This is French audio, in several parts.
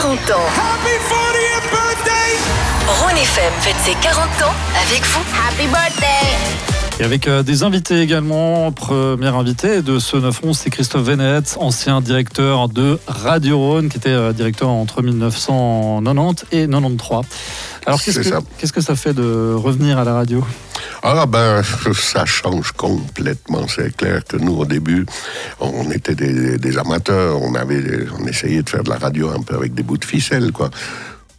40 ans. Rhône FM fête ses 40 ans avec vous. Happy birthday Et avec euh, des invités également. Premier invité de ce 9-11, c'est Christophe Venette, ancien directeur de Radio Rhône, qui était euh, directeur entre 1990 et 93. Alors qu'est-ce C'est que, ça. qu'est-ce que ça fait de revenir à la radio? Ah ben, ça change complètement. C'est clair que nous, au début, on était des, des amateurs. On avait, on essayait de faire de la radio un peu avec des bouts de ficelle, quoi.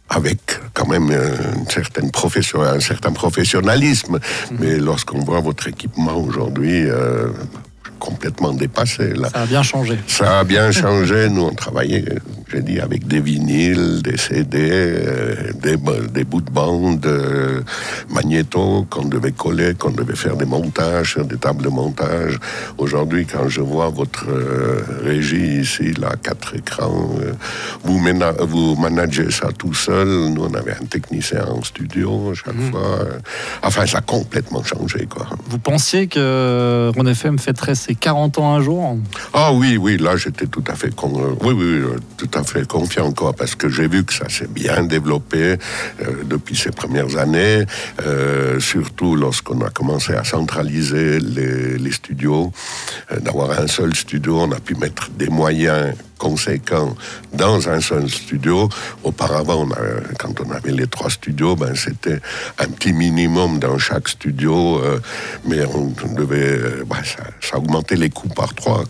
Avec quand même euh, une certaine profession, un certain professionnalisme. Mais lorsqu'on voit votre équipement aujourd'hui, euh, complètement dépassé, là. Ça a bien changé. Ça a bien changé. Nous, on travaillait, j'ai dit, avec des vinyles, des CD, euh, des, bo- des bouts de bande, euh, magnéto qu'on devait coller, qu'on devait faire des montages des tables de montage. Aujourd'hui, quand je vois votre euh, régie ici, là, quatre écrans, vous, mena- vous managez ça tout seul. Nous, on avait un technicien en studio chaque fois. euh. Enfin, ça a complètement changé, quoi. Vous pensiez que Rhône FM fêterait ses 40 ans un jour? Ah oui, oui, là j'étais tout à fait con- oui, oui, tout à fait confiant quoi, parce que j'ai vu que ça s'est bien développé euh, depuis ces premières années, euh, surtout lorsqu'on a commencé à centraliser les, les studios, euh, d'avoir un seul studio, on a pu mettre des moyens conséquents dans un seul studio. Auparavant, on a- quand on avait les trois studios, ben, c'était un petit minimum dans chaque studio, euh, mais on, devait, euh, ben, ça, ça augmentait les coûts par trois.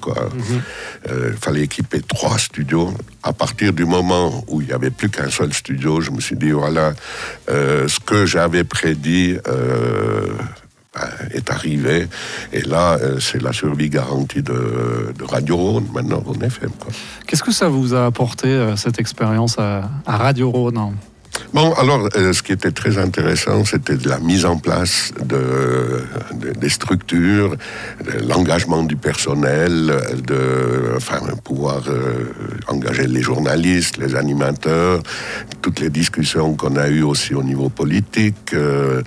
Il fallait équiper trois studios. À partir du moment où il n'y avait plus qu'un seul studio, je me suis dit, voilà, ce que j'avais prédit... euh, est arrivé. Et là, euh, c'est la survie garantie de, de Radio Rhône, maintenant Rhône FM. Qu'est-ce que ça vous a apporté, euh, cette expérience à, à Radio Rhône Bon, alors, euh, ce qui était très intéressant, c'était de la mise en place de, de- des structures, de l'engagement du personnel, de enfin, pouvoir euh, engager les journalistes, les animateurs, toutes les discussions qu'on a eues aussi au niveau politique, euh,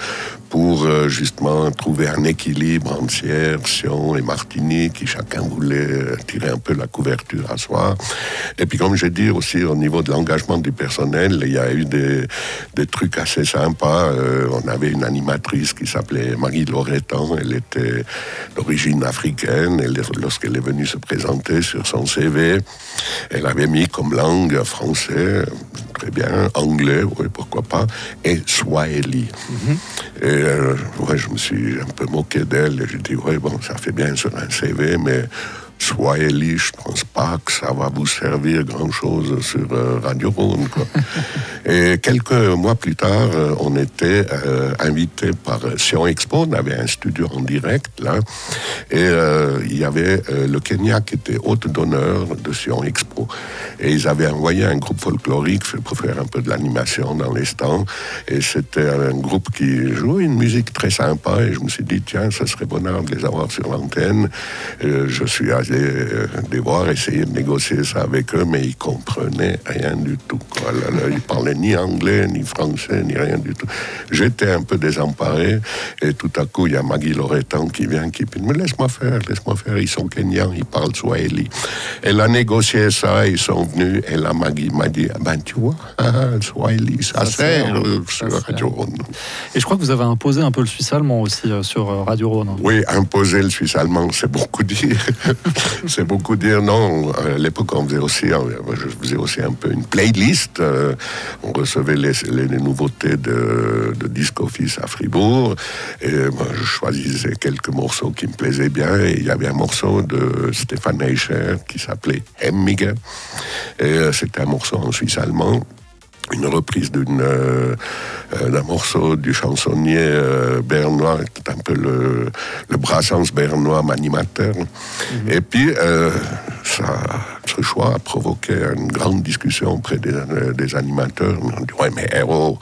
pour euh, justement trouver un équilibre entre Sierre, Sion et Martigny, qui chacun voulait euh, tirer un peu la couverture à soi. Et puis, comme j'ai dit aussi, au niveau de l'engagement du personnel, il y a eu des, des trucs assez sympas. Euh, on avait une animatrice qui s'appelait Marie Loretan, elle était d'origine africaine, et lorsqu'elle est venue se présenter sur son CV, elle avait mis comme langue français, très bien, anglais, oui, pourquoi pas, et Swahili. Et euh, ouais, je me suis un peu moqué d'elle, j'ai dit, ouais, bon, ça fait bien sur un CV, mais Swahili, je pense pas que ça va vous servir grand-chose sur euh, Radio Rhône. Quoi. et quelques mois plus tard, euh, on était euh, invité par Sion Expo, on avait un studio en direct là, et euh, il y avait le Kenya qui était hôte d'honneur de Sion Expo. Et ils avaient envoyé un groupe folklorique pour faire un peu de l'animation dans les stands, et c'était un groupe qui jouait une musique très sympa, et je me suis dit, tiens, ce serait bonheur de les avoir sur l'antenne. Je suis allé euh, les voir, essayer de négocier ça avec eux, mais ils comprenaient rien du tout. Quoi. Là, là, ils parlaient ni anglais, ni français, ni rien du tout. J'étais un peu désemparé, et tout à coup, il y a Maggie Loretan qui vient, qui dit, mais laisse-moi faire, laisse-moi faire, ils sont kenyans, ils parlent swahili. Elle a négocié ça, ils sont venus, et là, Maggie m'a dit, Ah ben tu vois, ah, swahili, ça, Ça sert ça sur. Radio Rhône. Et je crois que vous avez imposé un peu le suisse allemand aussi euh, sur euh, Radio Rhône. Oui, imposer le suisse allemand, c'est beaucoup dire. c'est beaucoup dire. Non, à l'époque, on faisait aussi, euh, je faisais aussi un peu une playlist. euh, On recevait les, nouveautés de, de Disc Office à Fribourg. Et moi, je choisissais quelques morceaux qui me plaisaient bien. Et il y avait un morceau de Stéphane Eicher qui s'appelait Hemmige. Et euh, c'était un morceau en suisse allemand une reprise d'une, euh, euh, d'un morceau du chansonnier euh, bernois, qui est un peu le, le Brassens bernois animateur. Et puis, euh, ça, choix a provoqué une grande discussion auprès des, euh, animateurs. On dit, ouais, mais héros,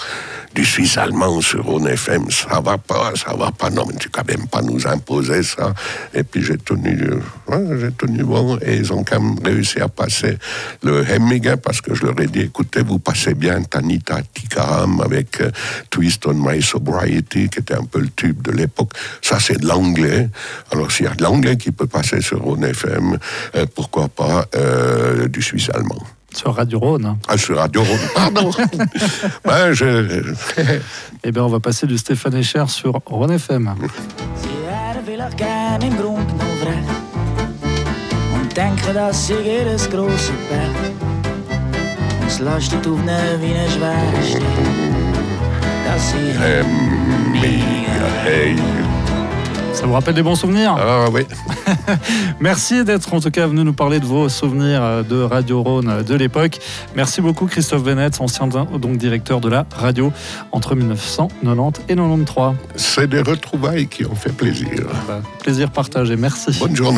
du suisse allemand sur Rhône FM, ça va pas, ça va pas. Non, mais tu quand même pas nous imposer ça. Et puis j'ai tenu, euh, j'ai tenu bon, et ils ont quand même réussi à passer le Hemminger parce que je leur ai dit, écoutez, vous passez bien Tanita Tikaram avec euh, Twist on My Sobriety, qui était un peu le tube de l'époque. Ça, c'est de l'anglais. Alors, s'il y a de l'anglais qui peut passer sur Rhône FM, euh, pourquoi pas du suisse allemand Sur Radio Rhône. Ah, sur Radio Rhône, pardon. ben, je... eh bien, on va passer du Stéphane Echer sur Rhône FM. denken dat ze jedes große Berg uns lastet auf ne wie ne Schwester, dass sie mega hey. Ça vous rappelle des bons souvenirs Ah oui. Merci d'être en tout cas venu nous parler de vos souvenirs de Radio Rhône de l'époque. Merci beaucoup Christophe Bennett, ancien donc directeur de la radio entre 1990 et 93. C'est des retrouvailles qui ont fait plaisir. Bah, plaisir partagé, merci. Bonne journée.